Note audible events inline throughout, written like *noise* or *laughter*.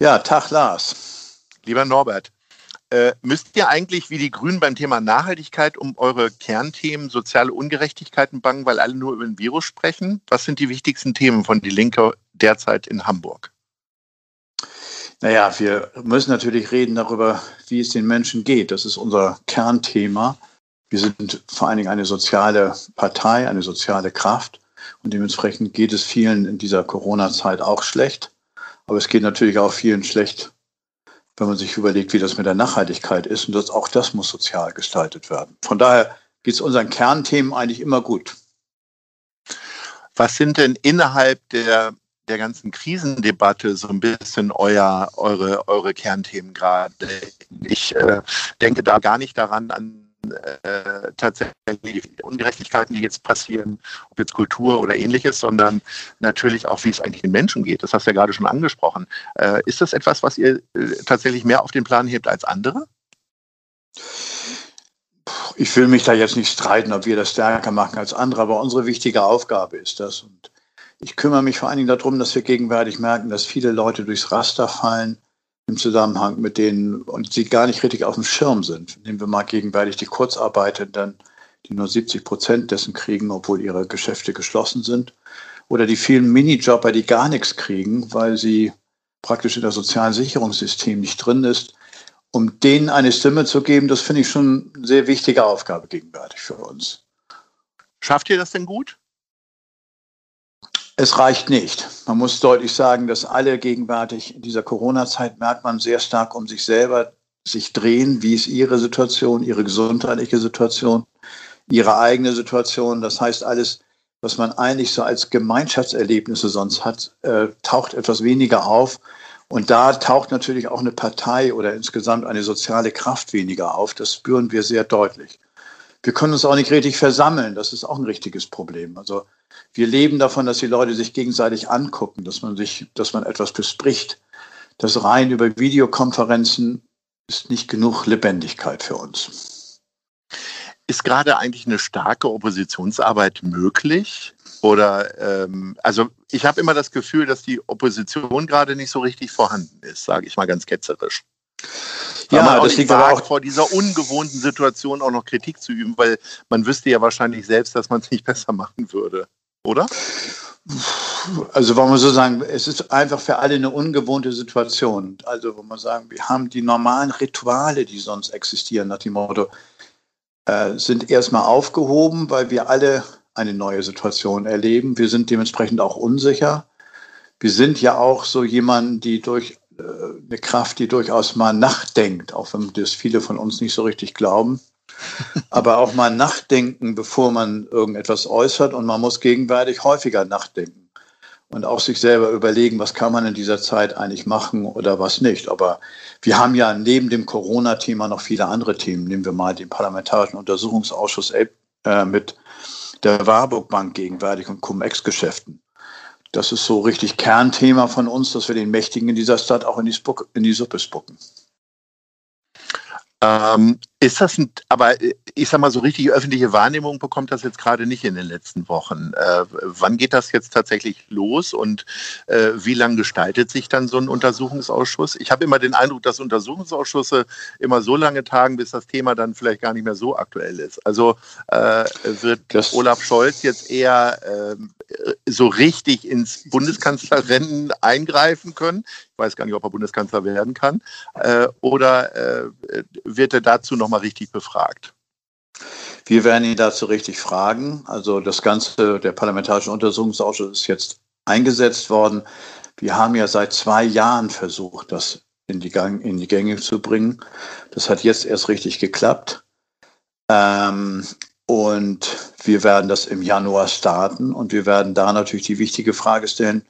Ja, Tag Lars. Lieber Norbert, äh, müsst ihr eigentlich wie die Grünen beim Thema Nachhaltigkeit um eure Kernthemen soziale Ungerechtigkeiten bangen, weil alle nur über den Virus sprechen? Was sind die wichtigsten Themen von Die Linke derzeit in Hamburg? Naja, wir müssen natürlich reden darüber, wie es den Menschen geht. Das ist unser Kernthema. Wir sind vor allen Dingen eine soziale Partei, eine soziale Kraft. Und dementsprechend geht es vielen in dieser Corona-Zeit auch schlecht. Aber es geht natürlich auch vielen schlecht, wenn man sich überlegt, wie das mit der Nachhaltigkeit ist. Und das, auch das muss sozial gestaltet werden. Von daher geht es unseren Kernthemen eigentlich immer gut. Was sind denn innerhalb der der ganzen Krisendebatte so ein bisschen euer, eure, eure Kernthemen gerade. Ich äh, denke da gar nicht daran an äh, tatsächlich Ungerechtigkeiten, die jetzt passieren, ob jetzt Kultur oder ähnliches, sondern natürlich auch, wie es eigentlich den Menschen geht. Das hast du ja gerade schon angesprochen. Äh, ist das etwas, was ihr äh, tatsächlich mehr auf den Plan hebt als andere? Ich will mich da jetzt nicht streiten, ob wir das stärker machen als andere, aber unsere wichtige Aufgabe ist das. Und ich kümmere mich vor allen Dingen darum, dass wir gegenwärtig merken, dass viele Leute durchs Raster fallen im Zusammenhang mit denen und sie gar nicht richtig auf dem Schirm sind. Nehmen wir mal gegenwärtig die Kurzarbeitenden, die nur 70 Prozent dessen kriegen, obwohl ihre Geschäfte geschlossen sind. Oder die vielen Minijobber, die gar nichts kriegen, weil sie praktisch in das sozialen Sicherungssystem nicht drin ist. Um denen eine Stimme zu geben, das finde ich schon eine sehr wichtige Aufgabe gegenwärtig für uns. Schafft ihr das denn gut? Es reicht nicht. Man muss deutlich sagen, dass alle gegenwärtig in dieser Corona-Zeit merkt man sehr stark um sich selber sich drehen. Wie ist ihre Situation, ihre gesundheitliche Situation, ihre eigene Situation? Das heißt, alles, was man eigentlich so als Gemeinschaftserlebnisse sonst hat, äh, taucht etwas weniger auf. Und da taucht natürlich auch eine Partei oder insgesamt eine soziale Kraft weniger auf. Das spüren wir sehr deutlich. Wir können uns auch nicht richtig versammeln. Das ist auch ein richtiges Problem. Also wir leben davon, dass die Leute sich gegenseitig angucken, dass man sich, dass man etwas bespricht. Das rein über Videokonferenzen ist nicht genug Lebendigkeit für uns. Ist gerade eigentlich eine starke Oppositionsarbeit möglich? Oder ähm, also ich habe immer das Gefühl, dass die Opposition gerade nicht so richtig vorhanden ist, sage ich mal ganz ketzerisch. Ja, das liegt aber auch vor dieser ungewohnten Situation auch noch Kritik zu üben, weil man wüsste ja wahrscheinlich selbst, dass man es nicht *laughs* besser machen würde oder? Also wollen wir so sagen, es ist einfach für alle eine ungewohnte Situation. Also wo man sagen, wir haben die normalen Rituale, die sonst existieren, nach dem Motto, äh, sind erstmal aufgehoben, weil wir alle eine neue Situation erleben. Wir sind dementsprechend auch unsicher. Wir sind ja auch so jemand, die durch eine Kraft, die durchaus mal nachdenkt, auch wenn das viele von uns nicht so richtig glauben *laughs* aber auch mal nachdenken, bevor man irgendetwas äußert. Und man muss gegenwärtig häufiger nachdenken und auch sich selber überlegen, was kann man in dieser Zeit eigentlich machen oder was nicht. Aber wir haben ja neben dem Corona-Thema noch viele andere Themen. Nehmen wir mal den Parlamentarischen Untersuchungsausschuss äh, mit der Warburg Bank gegenwärtig und Cum-Ex-Geschäften. Das ist so richtig Kernthema von uns, dass wir den Mächtigen in dieser Stadt auch in die, Spuck, in die Suppe spucken. Ähm, ist das ein, aber ich sag mal, so richtig öffentliche Wahrnehmung bekommt das jetzt gerade nicht in den letzten Wochen. Äh, wann geht das jetzt tatsächlich los und äh, wie lange gestaltet sich dann so ein Untersuchungsausschuss? Ich habe immer den Eindruck, dass Untersuchungsausschüsse immer so lange tagen, bis das Thema dann vielleicht gar nicht mehr so aktuell ist. Also äh, wird das Olaf Scholz jetzt eher ähm, so richtig ins Bundeskanzlerrennen eingreifen können? Ich weiß gar nicht, ob er Bundeskanzler werden kann. Äh, oder äh, wird er dazu nochmal richtig befragt? Wir werden ihn dazu richtig fragen. Also das Ganze, der Parlamentarische Untersuchungsausschuss ist jetzt eingesetzt worden. Wir haben ja seit zwei Jahren versucht, das in die, Gang, in die Gänge zu bringen. Das hat jetzt erst richtig geklappt. Ähm, und wir werden das im Januar starten und wir werden da natürlich die wichtige Frage stellen,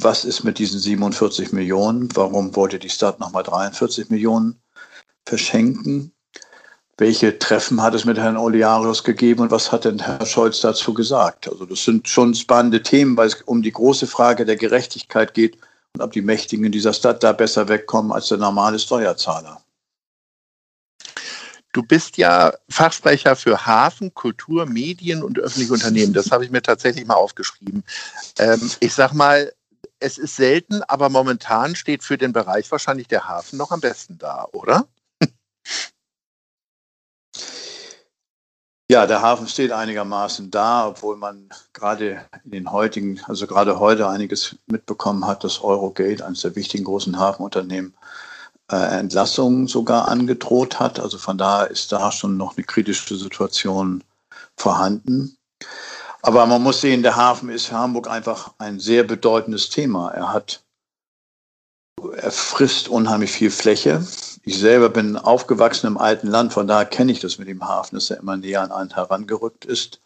was ist mit diesen 47 Millionen? Warum wollte die Stadt nochmal 43 Millionen verschenken? Welche Treffen hat es mit Herrn Oliarius gegeben und was hat denn Herr Scholz dazu gesagt? Also das sind schon spannende Themen, weil es um die große Frage der Gerechtigkeit geht und ob die Mächtigen in dieser Stadt da besser wegkommen als der normale Steuerzahler. Du bist ja Fachsprecher für Hafen, Kultur, Medien und öffentliche Unternehmen. Das habe ich mir tatsächlich mal aufgeschrieben. Ähm, ich sag mal, es ist selten, aber momentan steht für den Bereich wahrscheinlich der Hafen noch am besten da, oder? *laughs* Ja, der Hafen steht einigermaßen da, obwohl man gerade in den heutigen, also gerade heute einiges mitbekommen hat, dass Eurogate, eines der wichtigen großen Hafenunternehmen, äh, Entlassungen sogar angedroht hat. Also von daher ist da schon noch eine kritische Situation vorhanden. Aber man muss sehen, der Hafen ist für Hamburg einfach ein sehr bedeutendes Thema. Er hat, er frisst unheimlich viel Fläche. Ich selber bin aufgewachsen im alten Land, von daher kenne ich das mit dem Hafen, dass er immer näher an einen herangerückt ist.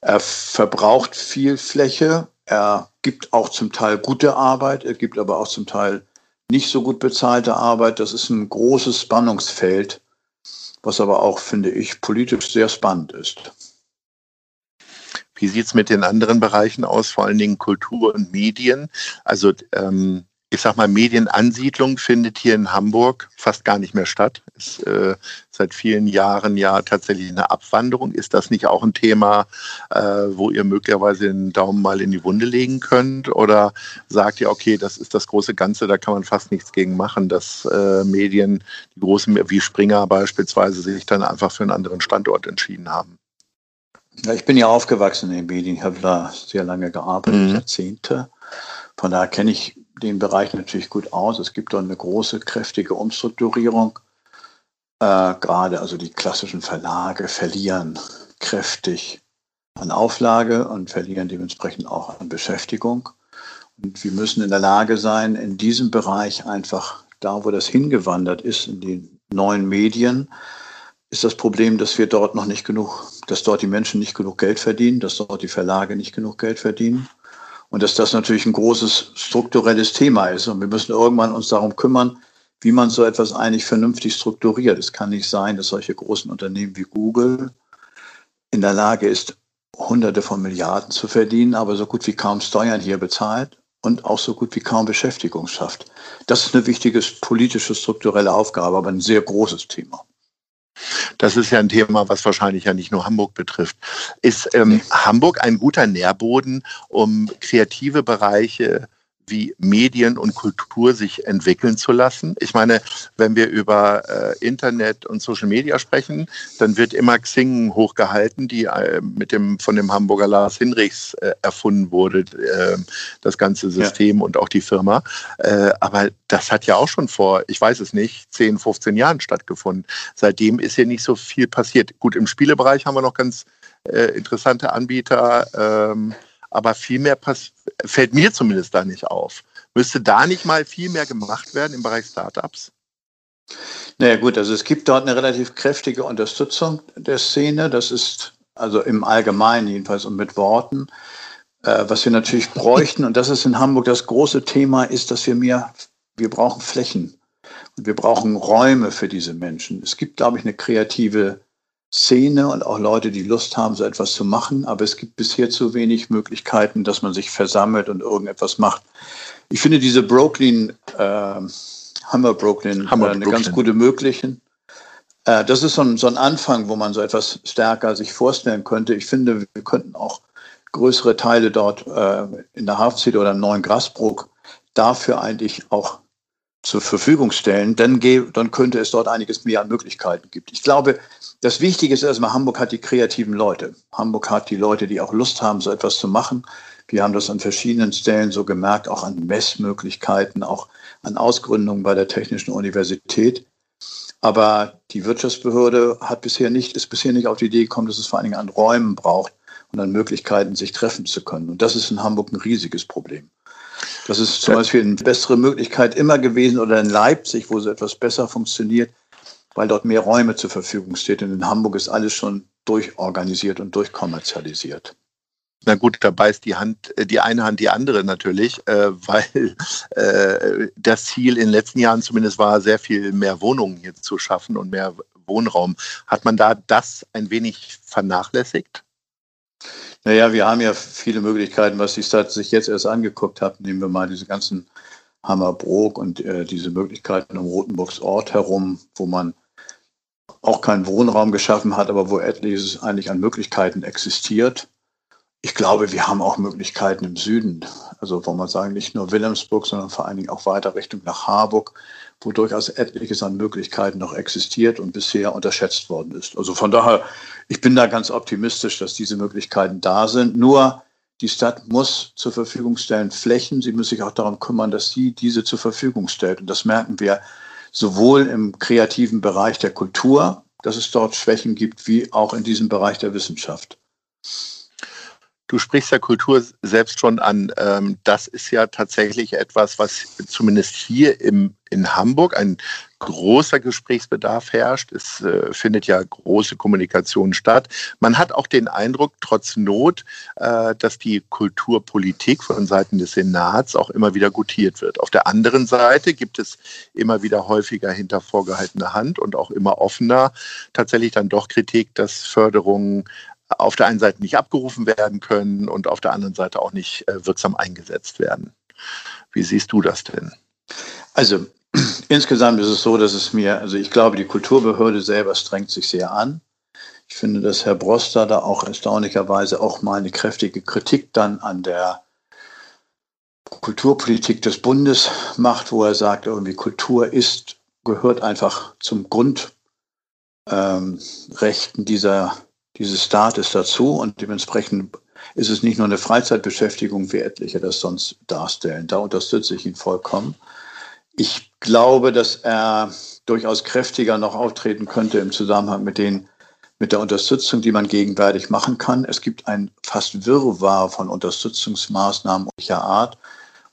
Er verbraucht viel Fläche, er gibt auch zum Teil gute Arbeit, er gibt aber auch zum Teil nicht so gut bezahlte Arbeit. Das ist ein großes Spannungsfeld, was aber auch, finde ich, politisch sehr spannend ist. Wie sieht es mit den anderen Bereichen aus, vor allen Dingen Kultur und Medien? Also ähm, ich sag mal, Medienansiedlung findet hier in Hamburg fast gar nicht mehr statt. Ist äh, seit vielen Jahren ja tatsächlich eine Abwanderung. Ist das nicht auch ein Thema, äh, wo ihr möglicherweise den Daumen mal in die Wunde legen könnt? Oder sagt ihr, okay, das ist das große Ganze, da kann man fast nichts gegen machen, dass äh, Medien, die großen wie Springer beispielsweise, sich dann einfach für einen anderen Standort entschieden haben? Ja, ich bin ja aufgewachsen in den Medien, ich habe da sehr lange gearbeitet, mhm. Jahrzehnte. Von daher kenne ich den Bereich natürlich gut aus. Es gibt dort eine große, kräftige Umstrukturierung. Äh, gerade also die klassischen Verlage verlieren kräftig an Auflage und verlieren dementsprechend auch an Beschäftigung. Und wir müssen in der Lage sein, in diesem Bereich einfach da, wo das hingewandert ist, in den neuen Medien, ist das Problem, dass wir dort noch nicht genug, dass dort die Menschen nicht genug Geld verdienen, dass dort die Verlage nicht genug Geld verdienen. Und dass das natürlich ein großes strukturelles Thema ist. Und wir müssen irgendwann uns darum kümmern, wie man so etwas eigentlich vernünftig strukturiert. Es kann nicht sein, dass solche großen Unternehmen wie Google in der Lage ist, Hunderte von Milliarden zu verdienen, aber so gut wie kaum Steuern hier bezahlt und auch so gut wie kaum Beschäftigung schafft. Das ist eine wichtige politische, strukturelle Aufgabe, aber ein sehr großes Thema. Das ist ja ein Thema, was wahrscheinlich ja nicht nur Hamburg betrifft. Ist ähm, Hamburg ein guter Nährboden, um kreative Bereiche wie Medien und Kultur sich entwickeln zu lassen. Ich meine, wenn wir über äh, Internet und Social Media sprechen, dann wird immer Xing hochgehalten, die äh, mit dem von dem Hamburger Lars Hinrichs äh, erfunden wurde, äh, das ganze System ja. und auch die Firma. Äh, aber das hat ja auch schon vor, ich weiß es nicht, 10, 15 Jahren stattgefunden. Seitdem ist hier nicht so viel passiert. Gut, im Spielebereich haben wir noch ganz äh, interessante Anbieter. Ähm, aber viel mehr fällt mir zumindest da nicht auf. Müsste da nicht mal viel mehr gemacht werden im Bereich Startups? Naja gut, also es gibt dort eine relativ kräftige Unterstützung der Szene. Das ist also im Allgemeinen jedenfalls und mit Worten. Äh, was wir natürlich *laughs* bräuchten, und das ist in Hamburg das große Thema, ist, dass wir mehr, wir brauchen Flächen. Und wir brauchen Räume für diese Menschen. Es gibt, glaube ich, eine kreative Szene und auch Leute, die Lust haben, so etwas zu machen. Aber es gibt bisher zu wenig Möglichkeiten, dass man sich versammelt und irgendetwas macht. Ich finde diese Brooklyn, äh, Hammer Brooklyn, Hammer äh, eine Brooklyn. ganz gute Möglichen, Äh, das ist so ein, so ein Anfang, wo man so etwas stärker sich vorstellen könnte. Ich finde, wir könnten auch größere Teile dort äh, in der Hafensiede oder im neuen Grasbruck dafür eigentlich auch zur Verfügung stellen, dann, dann könnte es dort einiges mehr an Möglichkeiten gibt. Ich glaube, das Wichtige ist erstmal, Hamburg hat die kreativen Leute. Hamburg hat die Leute, die auch Lust haben, so etwas zu machen. Wir haben das an verschiedenen Stellen so gemerkt, auch an Messmöglichkeiten, auch an Ausgründungen bei der Technischen Universität. Aber die Wirtschaftsbehörde hat bisher nicht, ist bisher nicht auf die Idee gekommen, dass es vor allen Dingen an Räumen braucht und an Möglichkeiten, sich treffen zu können. Und das ist in Hamburg ein riesiges Problem. Das ist zum Beispiel eine bessere Möglichkeit immer gewesen oder in Leipzig, wo so etwas besser funktioniert, weil dort mehr Räume zur Verfügung steht. Und in Hamburg ist alles schon durchorganisiert und durchkommerzialisiert. Na gut, da beißt die Hand, äh, die eine Hand die andere natürlich, äh, weil äh, das Ziel in den letzten Jahren zumindest war, sehr viel mehr Wohnungen hier zu schaffen und mehr Wohnraum. Hat man da das ein wenig vernachlässigt? Naja, wir haben ja viele Möglichkeiten, was die Stadt sich jetzt erst angeguckt hat. Nehmen wir mal diese ganzen Hammerbrook und äh, diese Möglichkeiten um Rotenburgs Ort herum, wo man auch keinen Wohnraum geschaffen hat, aber wo etliches eigentlich an Möglichkeiten existiert. Ich glaube, wir haben auch Möglichkeiten im Süden. Also, wo man sagen, nicht nur Wilhelmsburg, sondern vor allen Dingen auch weiter Richtung nach Harburg, wo durchaus etliches an Möglichkeiten noch existiert und bisher unterschätzt worden ist. Also von daher, ich bin da ganz optimistisch, dass diese Möglichkeiten da sind. Nur die Stadt muss zur Verfügung stellen Flächen. Sie muss sich auch darum kümmern, dass sie diese zur Verfügung stellt. Und das merken wir sowohl im kreativen Bereich der Kultur, dass es dort Schwächen gibt, wie auch in diesem Bereich der Wissenschaft. Du sprichst ja Kultur selbst schon an. Ähm, das ist ja tatsächlich etwas, was zumindest hier im, in Hamburg ein großer Gesprächsbedarf herrscht. Es äh, findet ja große Kommunikation statt. Man hat auch den Eindruck, trotz Not, äh, dass die Kulturpolitik von Seiten des Senats auch immer wieder gutiert wird. Auf der anderen Seite gibt es immer wieder häufiger hinter vorgehaltener Hand und auch immer offener tatsächlich dann doch Kritik, dass Förderungen auf der einen Seite nicht abgerufen werden können und auf der anderen Seite auch nicht äh, wirksam eingesetzt werden. Wie siehst du das denn? Also insgesamt ist es so, dass es mir, also ich glaube, die Kulturbehörde selber strengt sich sehr an. Ich finde, dass Herr Broster da auch erstaunlicherweise auch mal eine kräftige Kritik dann an der Kulturpolitik des Bundes macht, wo er sagt, irgendwie Kultur ist, gehört einfach zum Grundrechten ähm, dieser dieses Staates dazu und dementsprechend ist es nicht nur eine Freizeitbeschäftigung, wie etliche das sonst darstellen. Da unterstütze ich ihn vollkommen. Ich glaube, dass er durchaus kräftiger noch auftreten könnte im Zusammenhang mit den mit der Unterstützung, die man gegenwärtig machen kann. Es gibt ein fast Wirrwarr von Unterstützungsmaßnahmen welcher Art,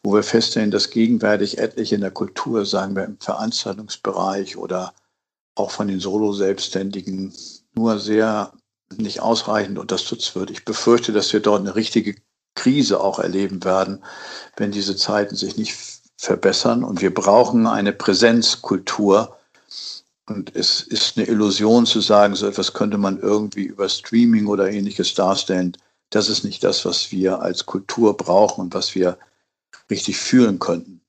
wo wir feststellen, dass gegenwärtig etliche in der Kultur, sagen wir im Veranstaltungsbereich oder auch von den Solo-Selbstständigen nur sehr nicht ausreichend unterstützt wird. Ich befürchte, dass wir dort eine richtige Krise auch erleben werden, wenn diese Zeiten sich nicht verbessern. Und wir brauchen eine Präsenzkultur. Und es ist eine Illusion zu sagen, so etwas könnte man irgendwie über Streaming oder ähnliches darstellen. Das ist nicht das, was wir als Kultur brauchen und was wir richtig fühlen könnten.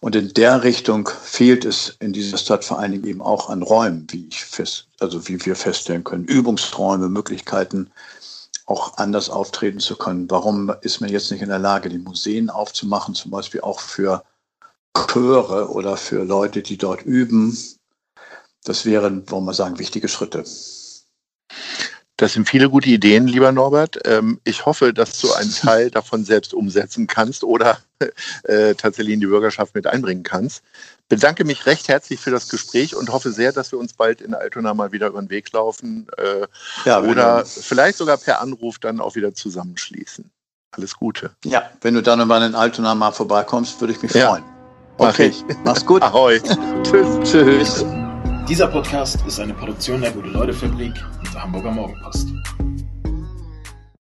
Und in der Richtung fehlt es in dieser Stadt vor allen Dingen eben auch an Räumen, wie ich fest, also wie wir feststellen können, Übungsräume, Möglichkeiten, auch anders auftreten zu können. Warum ist man jetzt nicht in der Lage, die Museen aufzumachen, zum Beispiel auch für Chöre oder für Leute, die dort üben? Das wären, wollen wir sagen, wichtige Schritte. Das sind viele gute Ideen, lieber Norbert. Ähm, ich hoffe, dass du einen *laughs* Teil davon selbst umsetzen kannst oder äh, tatsächlich in die Bürgerschaft mit einbringen kannst. Bedanke mich recht herzlich für das Gespräch und hoffe sehr, dass wir uns bald in Altona mal wieder über den Weg laufen äh, ja, oder vielleicht sogar per Anruf dann auch wieder zusammenschließen. Alles Gute. Ja, wenn du dann mal in Altona mal vorbeikommst, würde ich mich freuen. Ja, okay, ich. mach's gut. Ahoi. *laughs* Tschüss. Tschüss. Dieser Podcast ist eine Produktion der Gute-Leute-Fabrik und der Hamburger Morgenpost.